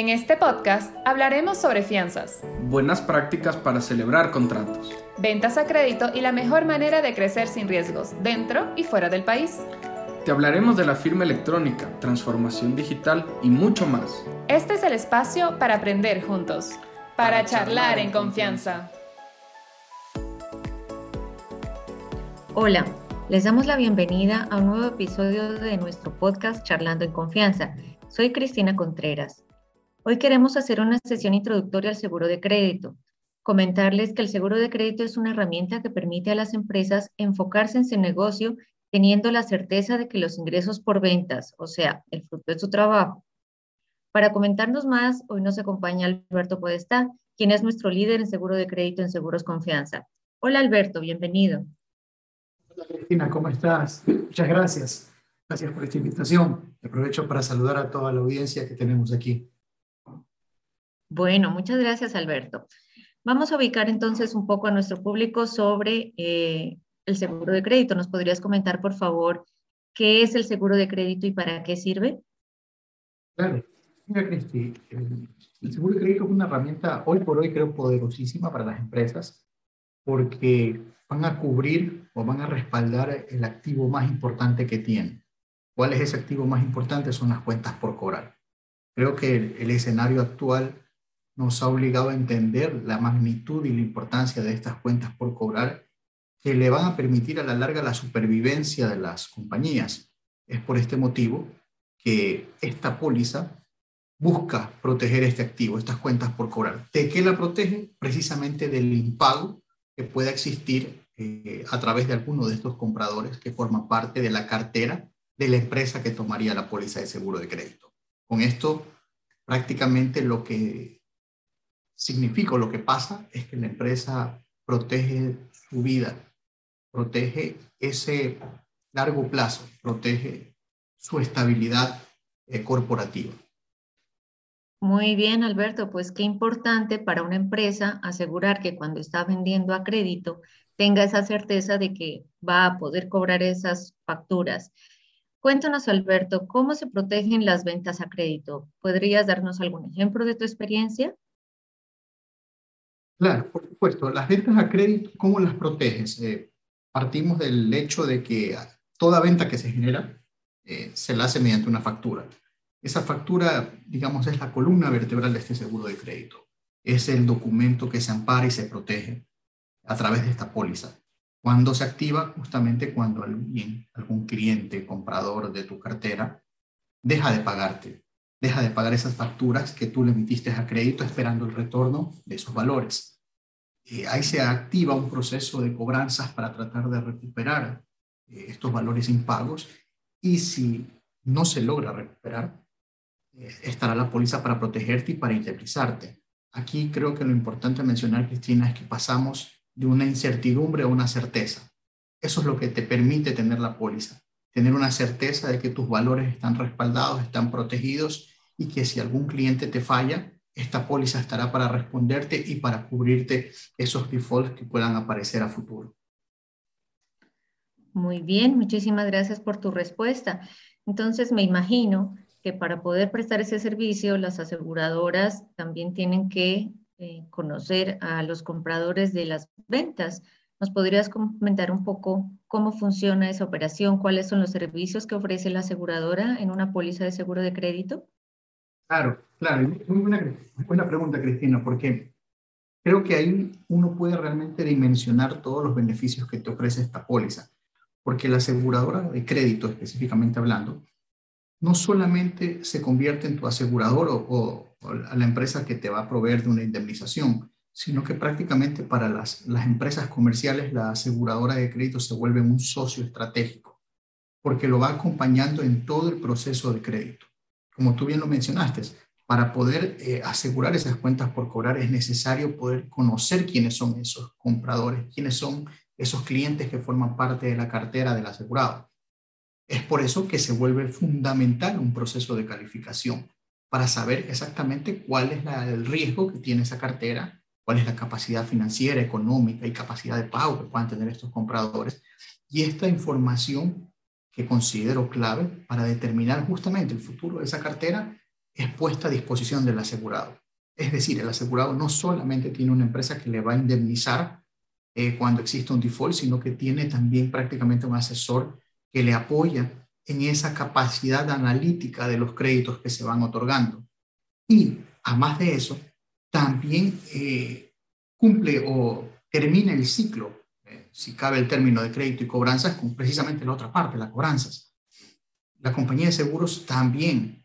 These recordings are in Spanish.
En este podcast hablaremos sobre fianzas, buenas prácticas para celebrar contratos, ventas a crédito y la mejor manera de crecer sin riesgos dentro y fuera del país. Te hablaremos de la firma electrónica, transformación digital y mucho más. Este es el espacio para aprender juntos, para, charlar en confianza. Hola, les damos la bienvenida a un nuevo episodio de nuestro podcast Charlando en Confianza. Soy Cristina Contreras. Hoy queremos hacer una sesión introductoria al seguro de crédito. Comentarles que el seguro de crédito es una herramienta que permite a las empresas enfocarse en su negocio teniendo la certeza de que los ingresos por ventas, o sea, el fruto de su trabajo. Para comentarnos más, hoy nos acompaña Alberto Podestá, quien es nuestro líder en seguro de crédito en Seguros Confianza. Hola Alberto, bienvenido. Hola Cristina, ¿cómo estás? Muchas gracias. Gracias por esta invitación. Aprovecho para saludar a toda la audiencia que tenemos aquí. Bueno, muchas gracias, Alberto. Vamos a ubicar entonces un poco a nuestro público sobre eh, el seguro de crédito. ¿Nos podrías comentar, por favor, qué es el seguro de crédito y para qué sirve? Claro. Mira, Cristi, el seguro de crédito es una herramienta hoy por hoy creo poderosísima para las empresas porque van a cubrir o van a respaldar el activo más importante que tienen. ¿Cuál es ese activo más importante? Son las cuentas por cobrar. Creo que el escenario actual nos ha obligado a entender la magnitud y la importancia de estas cuentas por cobrar que le van a permitir a la larga la supervivencia de las compañías. Es por este motivo que esta póliza busca proteger este activo, estas cuentas por cobrar. ¿De qué la protege? Precisamente del impago que pueda existir eh, a través de alguno de estos compradores que forman parte de la cartera de la empresa que tomaría la póliza de seguro de crédito. Con esto, prácticamente lo que significa lo que pasa es que la empresa protege su vida, protege ese largo plazo, protege su estabilidad eh, corporativa. Muy bien, Alberto, pues qué importante para una empresa asegurar que cuando está vendiendo a crédito tenga esa certeza de que va a poder cobrar esas facturas. Cuéntanos, Alberto, ¿cómo se protegen las ventas a crédito? ¿Podrías darnos algún ejemplo de tu experiencia? Claro, por supuesto. Las ventas a crédito, ¿cómo las proteges? Eh, partimos del hecho de que toda venta que se genera eh, se la hace mediante una factura. Esa factura, digamos, es la columna vertebral de este seguro de crédito. Es el documento que se ampara y se protege a través de esta póliza. Cuando se activa, justamente cuando alguien, algún cliente, comprador de tu cartera, deja de pagarte, deja de pagar esas facturas que tú le emitiste a crédito esperando el retorno de esos valores. Eh, ahí se activa un proceso de cobranzas para tratar de recuperar eh, estos valores impagos y si no se logra recuperar, eh, estará la póliza para protegerte y para indemnizarte. Aquí creo que lo importante mencionar, Cristina, es que pasamos de una incertidumbre a una certeza. Eso es lo que te permite tener la póliza, tener una certeza de que tus valores están respaldados, están protegidos y que si algún cliente te falla, esta póliza estará para responderte y para cubrirte esos defaults que puedan aparecer a futuro. Muy bien, muchísimas gracias por tu respuesta. Entonces, me imagino que para poder prestar ese servicio, las aseguradoras también tienen que eh, conocer a los compradores de las ventas. ¿Nos podrías comentar un poco cómo funciona esa operación? ¿Cuáles son los servicios que ofrece la aseguradora en una póliza de seguro de crédito? Claro, claro. Muy buena, buena pregunta, Cristina, porque creo que ahí uno puede realmente dimensionar todos los beneficios que te ofrece esta póliza. Porque la aseguradora de crédito, específicamente hablando, no solamente se convierte en tu asegurador o, o, o, la empresa que te va a proveer de una indemnización, sino que prácticamente para las, las empresas comerciales la aseguradora de crédito se vuelve un socio estratégico, porque lo va acompañando en todo el proceso de crédito como tú bien lo mencionaste, para poder eh, asegurar esas cuentas por cobrar es necesario poder conocer quiénes son esos compradores, quiénes son esos clientes que forman parte de la cartera del asegurado. Es por eso que se vuelve fundamental un proceso de calificación para saber exactamente cuál es el riesgo que tiene esa cartera, cuál es la capacidad financiera, económica y capacidad de pago que puedan tener estos compradores. Y esta información considero clave para determinar justamente el futuro de esa cartera es puesta a disposición del asegurado. Es decir, el asegurado no solamente tiene una empresa que le va a indemnizar eh, cuando existe un default, sino que tiene también prácticamente un asesor que le apoya en esa capacidad analítica de los créditos que se van otorgando. Y, además de eso, también eh, cumple o termina el ciclo, si cabe el término de crédito y cobranzas, con precisamente la otra parte, las cobranzas. La compañía de seguros también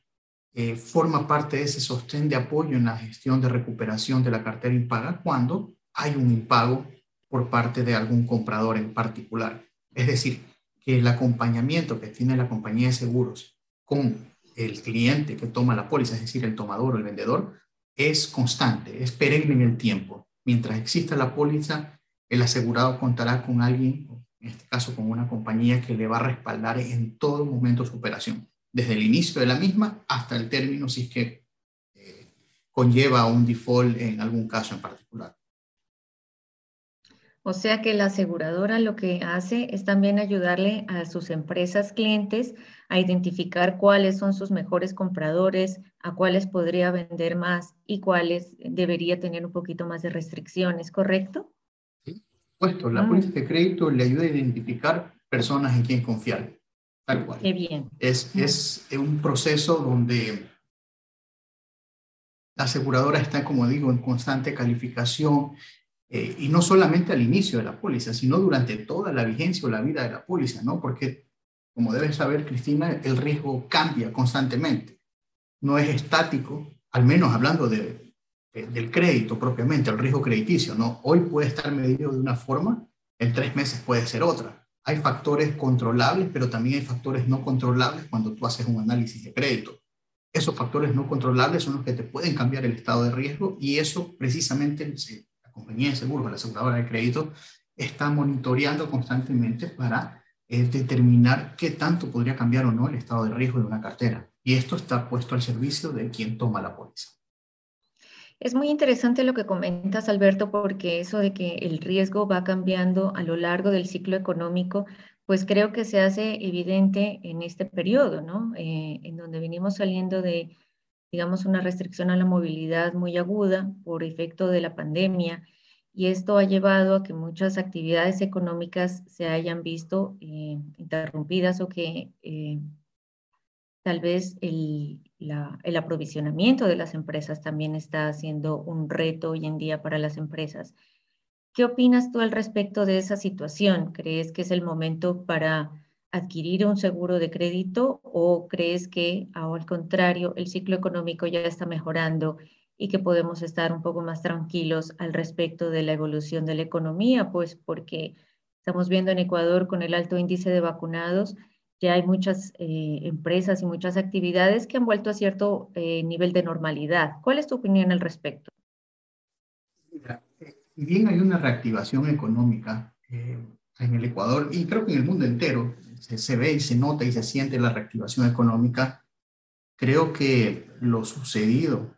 eh, forma parte de ese sostén de apoyo en la gestión de recuperación de la cartera impaga cuando hay un impago por parte de algún comprador en particular. Es decir, que el acompañamiento que tiene la compañía de seguros con el cliente que toma la póliza, es decir, el tomador o el vendedor, es constante, es perenne en el tiempo. Mientras exista la póliza, el asegurado contará con alguien, en este caso con una compañía que le va a respaldar en todo momento su operación, desde el inicio de la misma hasta el término, si es que eh, conlleva un default en algún caso en particular. O sea que la aseguradora lo que hace es también ayudarle a sus empresas clientes a identificar cuáles son sus mejores compradores, a cuáles podría vender más y cuáles debería tener un poquito más de restricciones, ¿correcto? Sí, puesto. La ah. póliza de crédito le ayuda a identificar personas en quien confiar. Tal cual. Qué bien. Es, es un proceso donde la aseguradora está, como digo, en constante calificación eh, y no solamente al inicio de la póliza, sino durante toda la vigencia o la vida de la póliza, ¿no? Porque, como debes saber, Cristina, el riesgo cambia constantemente. No es estático, al menos hablando de, del crédito propiamente, el riesgo crediticio, ¿no? Hoy puede estar medido de una forma, en tres meses puede ser otra. Hay factores controlables, pero también hay factores no controlables cuando tú haces un análisis de crédito. Esos factores no controlables son los que te pueden cambiar el estado de riesgo y eso precisamente se compañía de seguros, la aseguradora de crédito, está monitoreando constantemente para eh, determinar qué tanto podría cambiar o no el estado de riesgo de una cartera. Y esto está puesto al servicio de quien toma la póliza. Es muy interesante lo que comentas, Alberto, porque eso de que el riesgo va cambiando a lo largo del ciclo económico, pues creo que se hace evidente en este periodo, ¿no? Eh, en donde venimos saliendo de digamos, una restricción a la movilidad muy aguda por efecto de la pandemia y esto ha llevado a que muchas actividades económicas se hayan visto eh, interrumpidas o que eh, tal vez el, el, aprovisionamiento de las empresas también está siendo un reto hoy en día para las empresas. ¿Qué opinas tú al respecto de esa situación? ¿Crees que es el momento para adquirir un seguro de crédito o crees que, al contrario, el ciclo económico ya está mejorando y que podemos estar un poco más tranquilos al respecto de la evolución de la economía? Pues porque estamos viendo en Ecuador con el alto índice de vacunados, ya hay muchas eh, empresas y muchas actividades que han vuelto a cierto eh, nivel de normalidad. ¿Cuál es tu opinión al respecto? Eh, si bien hay una reactivación económica en el Ecuador y creo que en el mundo entero, se, ve y se nota y se siente la reactivación económica. Creo que lo sucedido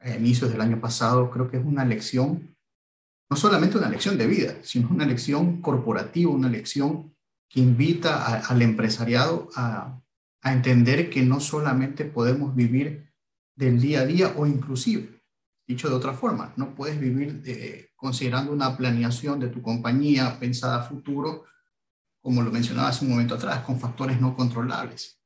a inicios del año pasado, creo que es una lección, no solamente una lección de vida, sino una lección corporativa, una lección que invita al empresariado a, entender que no solamente podemos vivir del día a día o inclusive, dicho de otra forma, no puedes vivir eh, considerando una planeación de tu compañía pensada a futuro como lo mencionaba hace un momento atrás, con factores no controlables.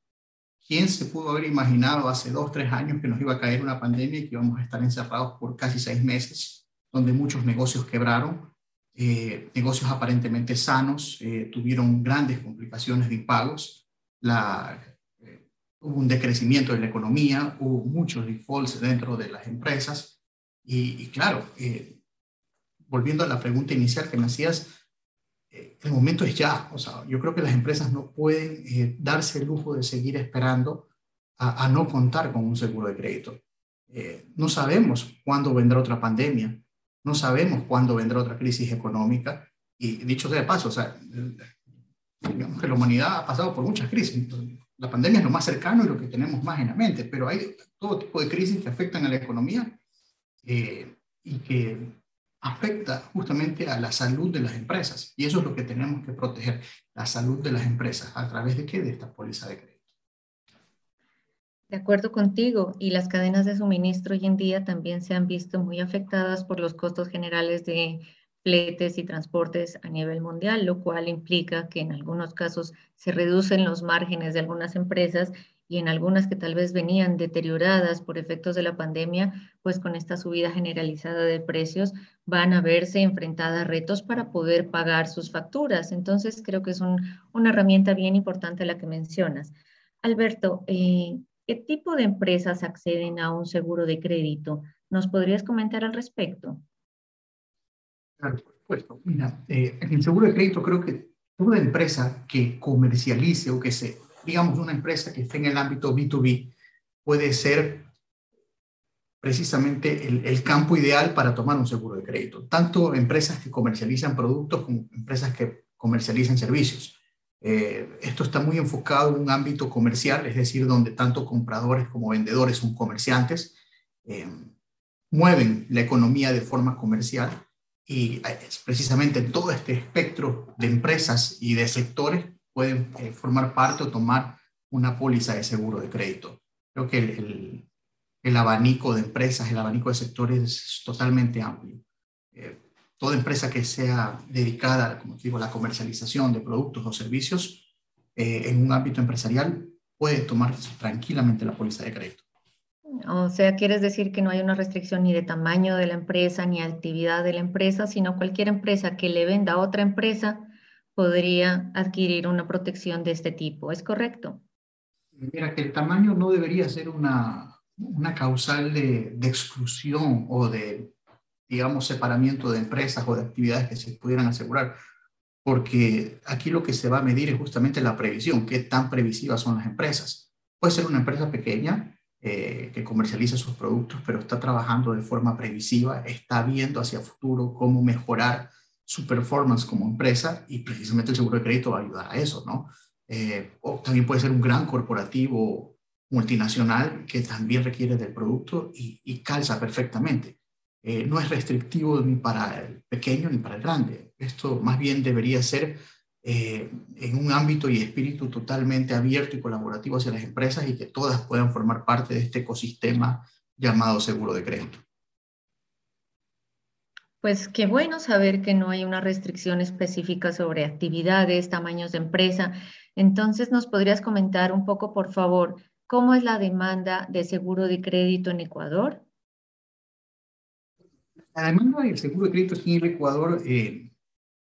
¿Quién se pudo haber imaginado hace dos, tres años que nos iba a caer una pandemia y que íbamos a estar encerrados por casi seis meses, donde muchos negocios quebraron, eh, negocios aparentemente sanos eh, tuvieron grandes complicaciones de impagos, eh, hubo un decrecimiento de la economía, hubo muchos defaults dentro de las empresas y, claro, volviendo a la pregunta inicial que me hacías, el momento es ya. O sea, yo creo que las empresas no pueden darse el lujo de seguir esperando a, no contar con un seguro de crédito. No sabemos cuándo vendrá otra pandemia, no sabemos cuándo vendrá otra crisis económica. Y dicho sea de paso, o sea, digamos que la humanidad ha pasado por muchas crisis. la pandemia es lo más cercano y lo que tenemos más en la mente, pero hay todo tipo de crisis que afectan a la economía eh, y que afecta justamente a la salud de las empresas. Y eso es lo que tenemos que proteger, la salud de las empresas. ¿A través de qué? De esta póliza de crédito. De acuerdo contigo, y las cadenas de suministro hoy en día también se han visto muy afectadas por los costos generales de fletes y transportes a nivel mundial, lo cual implica que en algunos casos se reducen los márgenes de algunas empresas y en algunas que tal vez venían deterioradas por efectos de la pandemia, pues con esta subida generalizada de precios van a verse enfrentadas a retos para poder pagar sus facturas. Entonces, creo que es una herramienta bien importante la que mencionas. Alberto, eh, ¿qué tipo de empresas acceden a un seguro de crédito? ¿Nos podrías comentar al respecto? Claro, por supuesto. Mira, eh, en el seguro de crédito creo que toda empresa que comercialice o que se, digamos, una empresa que esté en el ámbito B2B puede ser precisamente el, campo ideal para tomar un seguro de crédito. Tanto empresas que comercializan productos como empresas que comercializan servicios. Eh, esto está muy enfocado en un ámbito comercial, es decir, donde tanto compradores como vendedores son comerciantes, eh, mueven la economía de forma comercial y eh, precisamente todo este espectro de empresas y de sectores pueden formar parte o tomar una póliza de seguro de crédito. Creo que el, abanico de empresas, el abanico de sectores es totalmente amplio. Toda empresa que sea dedicada, como digo, a la comercialización de productos o servicios en un ámbito empresarial puede tomar tranquilamente la póliza de crédito. O sea, quieres decir que no hay una restricción ni de tamaño de la empresa ni actividad de la empresa, sino cualquier empresa que le venda a otra empresa podría adquirir una protección de este tipo. ¿Es correcto? Mira, que el tamaño no debería ser una, una causal de, de exclusión o de, digamos, separamiento de empresas o de actividades que se pudieran asegurar, porque aquí lo que se va a medir es justamente la previsión, qué tan previsivas son las empresas. Puede ser una empresa pequeña eh, que comercializa sus productos, pero está trabajando de forma previsiva, está viendo hacia futuro cómo mejorar su performance como empresa y precisamente el seguro de crédito va a ayudar a eso, ¿no? Eh, o también puede ser un gran corporativo multinacional que también requiere del producto y, calza perfectamente. Eh, no es restrictivo ni para el pequeño ni para el grande. Esto más bien debería ser eh, en un ámbito y espíritu totalmente abierto y colaborativo hacia las empresas y que todas puedan formar parte de este ecosistema llamado seguro de crédito. Pues qué bueno saber que no hay una restricción específica sobre actividades, tamaños de empresa. Entonces, ¿nos podrías comentar un poco, por favor, cómo es la demanda de seguro de crédito en Ecuador? La demanda del seguro de crédito aquí en Ecuador eh,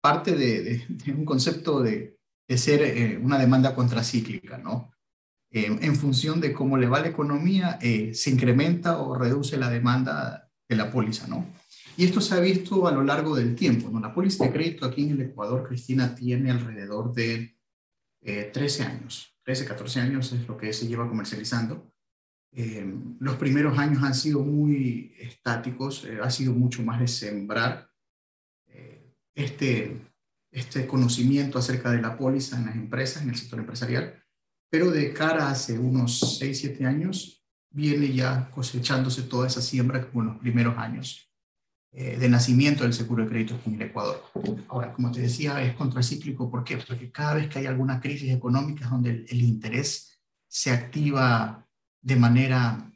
parte de, un concepto de, ser eh, una demanda contracíclica, ¿no? Eh, en función de cómo le va la economía, eh, se incrementa o reduce la demanda de la póliza, ¿no? Y esto se ha visto a lo largo del tiempo, ¿no? La póliza de crédito aquí en el Ecuador, Cristina, tiene alrededor de 13 años, 13, 14 años es lo que se lleva comercializando. Los primeros años han sido muy estáticos, ha sido mucho más de sembrar este, este conocimiento acerca de la póliza en las empresas, en el sector empresarial, pero de cara hace unos 6, 7 años, viene ya cosechándose toda esa siembra como en los primeros años eh, de nacimiento del seguro de crédito en el Ecuador. Ahora, como te decía, es contracíclico. ¿Por qué? Porque cada vez que hay alguna crisis económica donde el, el interés se activa de manera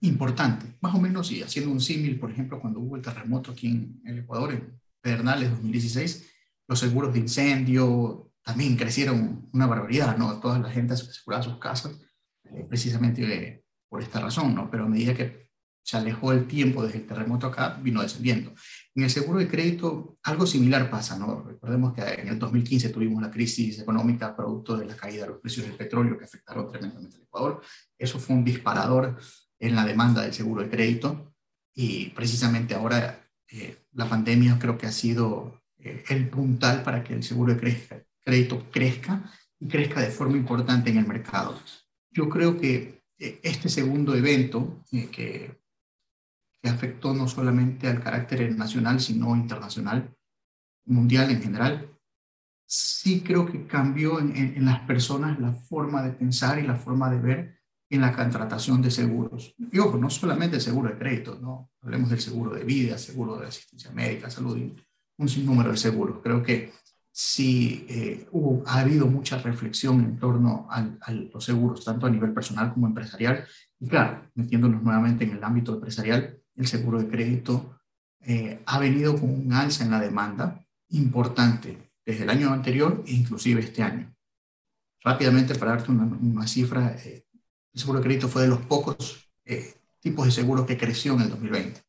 importante, más o menos, y haciendo un símil, por ejemplo, cuando hubo el terremoto aquí en el Ecuador, en Pedernales 2016, los seguros de incendio también crecieron una barbaridad, ¿no? Toda la gente aseguraba sus casas eh, precisamente eh, por esta razón, ¿no? Pero a medida que se alejó el tiempo desde el terremoto acá, vino descendiendo. En el seguro de crédito algo similar pasa, ¿no? Recordemos que en el 2015 tuvimos la crisis económica producto de la caída de los precios del petróleo que afectaron tremendamente al Ecuador. Eso fue un disparador en la demanda del seguro de crédito y precisamente ahora eh, la pandemia creo que ha sido eh, el puntal para que el seguro de crédito crezca y crezca de forma importante en el mercado. Yo creo que eh, este segundo evento que, que, afectó no solamente al carácter nacional, sino internacional, mundial en general, sí creo que cambió en, en, las personas la forma de pensar y la forma de ver en la contratación de seguros. Y ojo, no solamente el seguro de crédito, ¿no? Hablemos del seguro de vida, seguro de asistencia médica, salud, un sinnúmero de seguros. Creo que sí eh, hubo, ha habido mucha reflexión en torno a los seguros, tanto a nivel personal como empresarial. Y claro, metiéndonos nuevamente en el ámbito empresarial, el seguro de crédito eh, ha venido con un alza en la demanda importante desde el año anterior e inclusive este año. Rápidamente, para darte una, cifra, eh, el seguro de crédito fue de los pocos tipos de seguros que creció en el 2020.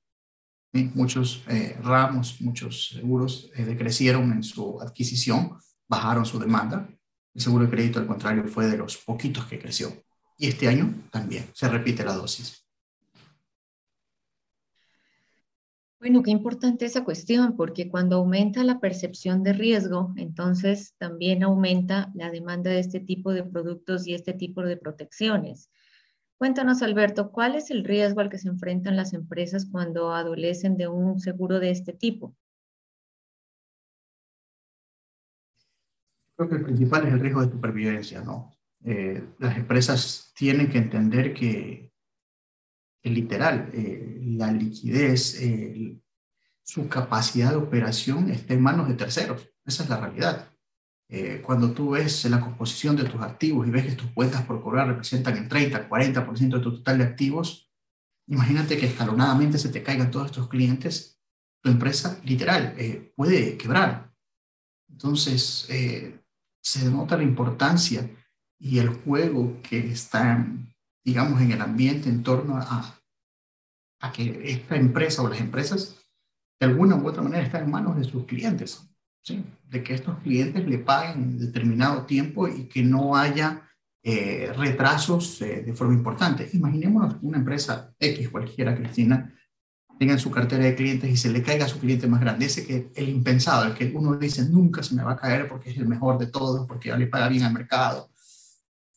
Muchos eh, ramos, muchos seguros eh, decrecieron en su adquisición, bajaron su demanda. El seguro de crédito, al contrario, fue de los poquitos que creció. Y este año también se repite la dosis. Bueno, qué importante esa cuestión, porque cuando aumenta la percepción de riesgo, entonces también aumenta la demanda de este tipo de productos y este tipo de protecciones. Cuéntanos, Alberto, ¿cuál es el riesgo al que se enfrentan las empresas cuando adolecen de un seguro de este tipo? Creo que el principal es el riesgo de supervivencia, ¿no? Eh, las empresas tienen que entender que, literal, eh, la liquidez, su capacidad de operación está en manos de terceros. Esa es la realidad. Eh, cuando tú ves la composición de tus activos y ves que tus cuentas por cobrar representan el 30, 40% de tu total de activos, imagínate que escalonadamente se te caigan todos estos clientes, tu empresa literal eh, puede quebrar. Entonces, eh, se denota la importancia y el juego que está, digamos, en el ambiente en torno a, a que esta empresa o las empresas de alguna u otra manera están en manos de sus clientes de que estos clientes le paguen determinado tiempo y que no haya eh, retrasos eh, de forma importante. Imaginémonos una empresa X cualquiera, Cristina, tenga en su cartera de clientes y se le caiga a su cliente más grande, ese que el impensado, el que uno dice nunca se me va a caer porque es el mejor de todos, porque ya le paga bien al mercado.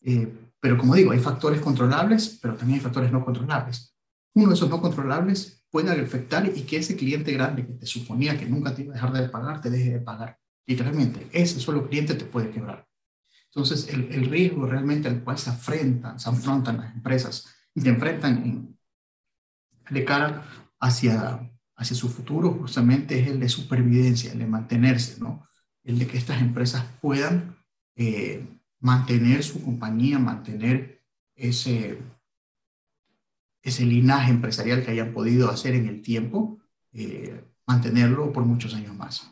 Eh, pero como digo, hay factores controlables, pero también hay factores no controlables. Uno de esos no controlables puede afectar y que ese cliente grande que te suponía que nunca te iba a dejar de pagar, te deje de pagar. Literalmente, ese solo cliente te puede quebrar. Entonces, el, el riesgo realmente al cual se afrentan, se afrontan las empresas y se enfrentan en, de cara hacia, hacia su futuro, justamente es el de supervivencia, el de mantenerse, ¿no? El de que estas empresas puedan eh, mantener su compañía, mantener ese, ese linaje empresarial que hayan podido hacer en el tiempo, eh, mantenerlo por muchos años más.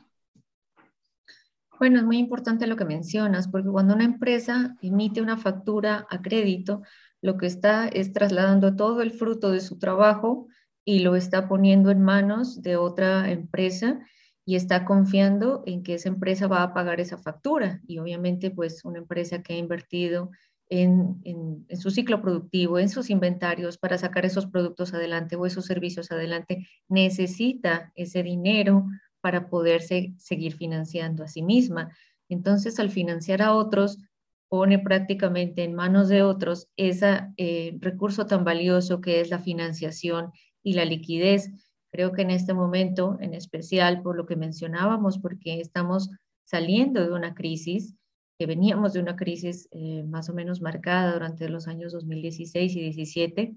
Bueno, es muy importante lo que mencionas, porque cuando una empresa emite una factura a crédito, lo que está es trasladando todo el fruto de su trabajo y lo está poniendo en manos de otra empresa y está confiando en que esa empresa va a pagar esa factura. Y obviamente, pues una empresa que ha invertido en, su ciclo productivo, en sus inventarios para sacar esos productos adelante o esos servicios adelante, necesita ese dinero para poderse seguir financiando a sí misma. Entonces, al financiar a otros, pone prácticamente en manos de otros ese eh, recurso tan valioso que es la financiación y la liquidez. Creo que en este momento, en especial por lo que mencionábamos, porque estamos saliendo de una crisis, que veníamos de una crisis eh, más o menos marcada durante los años 2016 y 17,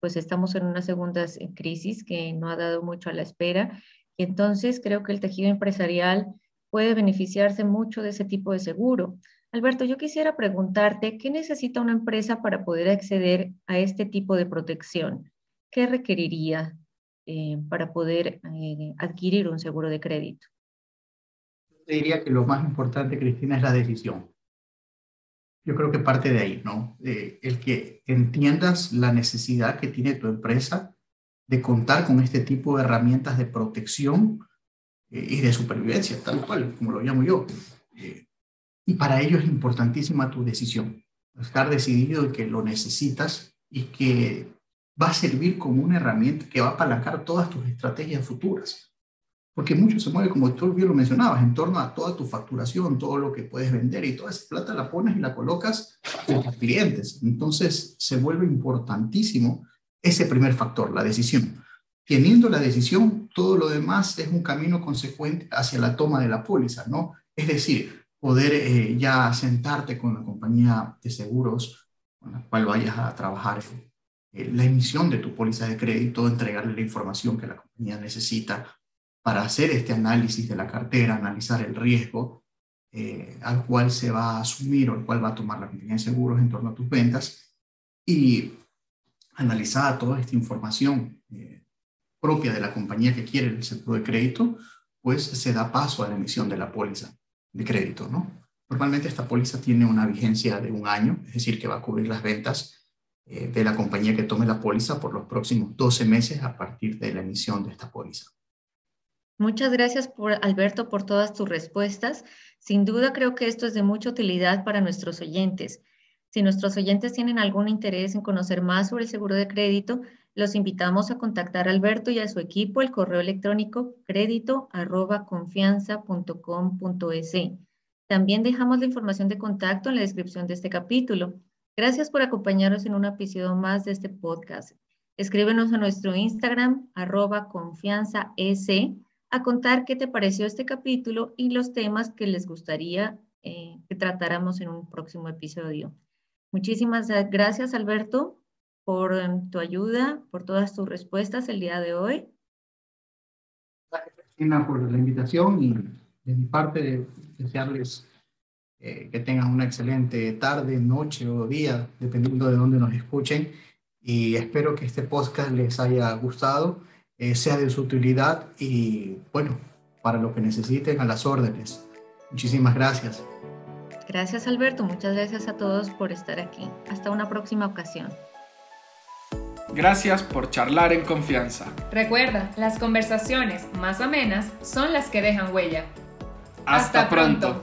pues estamos en una segunda crisis que no ha dado mucho a la espera. Y entonces creo que el tejido empresarial puede beneficiarse mucho de ese tipo de seguro. Alberto, yo quisiera preguntarte, ¿qué necesita una empresa para poder acceder a este tipo de protección? ¿Qué requeriría eh, para poder eh, adquirir un seguro de crédito? Diría que lo más importante, Cristina, es la decisión. Yo creo que parte de ahí, ¿no? el que entiendas la necesidad que tiene tu empresa de contar con este tipo de herramientas de protección eh, y de supervivencia, tal cual, como lo llamo yo. Eh, y para ello es importantísima tu decisión. Estar decidido de que lo necesitas y que va a servir como una herramienta que va a apalancar todas tus estrategias futuras porque mucho se mueve, como tú bien lo mencionabas, en torno a toda tu facturación, todo lo que puedes vender y toda esa plata la pones y la colocas en tus clientes. Entonces se vuelve importantísimo ese primer factor, la decisión. Teniendo la decisión, todo lo demás es un camino consecuente hacia la toma de la póliza, ¿no? Es decir, poder eh, ya sentarte con la compañía de seguros con la cual vayas a trabajar eh, la emisión de tu póliza de crédito, entregarle la información que la compañía necesita para hacer este análisis de la cartera, analizar el riesgo eh, al cual se va a asumir o al cual va a tomar la compañía de seguros en torno a tus ventas y analizada toda esta información eh, propia de la compañía que quiere el seguro de crédito, pues se da paso a la emisión de la póliza de crédito, ¿no? Normalmente esta póliza tiene una vigencia de un año, es decir, que va a cubrir las ventas eh, de la compañía que tome la póliza por los próximos 12 meses a partir de la emisión de esta póliza. Muchas gracias, por, Alberto, por todas tus respuestas. Sin duda creo que esto es de mucha utilidad para nuestros oyentes. Si nuestros oyentes tienen algún interés en conocer más sobre el seguro de crédito, los invitamos a contactar a Alberto y a su equipo el correo electrónico crédito@confianza.com.es. También dejamos la información de contacto en la descripción de este capítulo. Gracias por acompañarnos en un episodio más de este podcast. Escríbenos a nuestro Instagram, arroba confianzaes, a contar qué te pareció este capítulo y los temas que les gustaría eh, que tratáramos en un próximo episodio. Muchísimas gracias, Alberto, por em, tu ayuda, por todas tus respuestas el día de hoy. Gracias, Cristina, por la invitación y de mi parte desearles eh, que tengan una excelente tarde, noche o día, dependiendo de dónde nos escuchen. Y espero que este podcast les haya gustado eh, sea de su utilidad y bueno, para lo que necesiten a las órdenes. Muchísimas gracias. Gracias Alberto, muchas gracias a todos por estar aquí. Hasta una próxima ocasión. Gracias por charlar en confianza. Recuerda, las conversaciones más amenas son las que dejan huella. Hasta, pronto.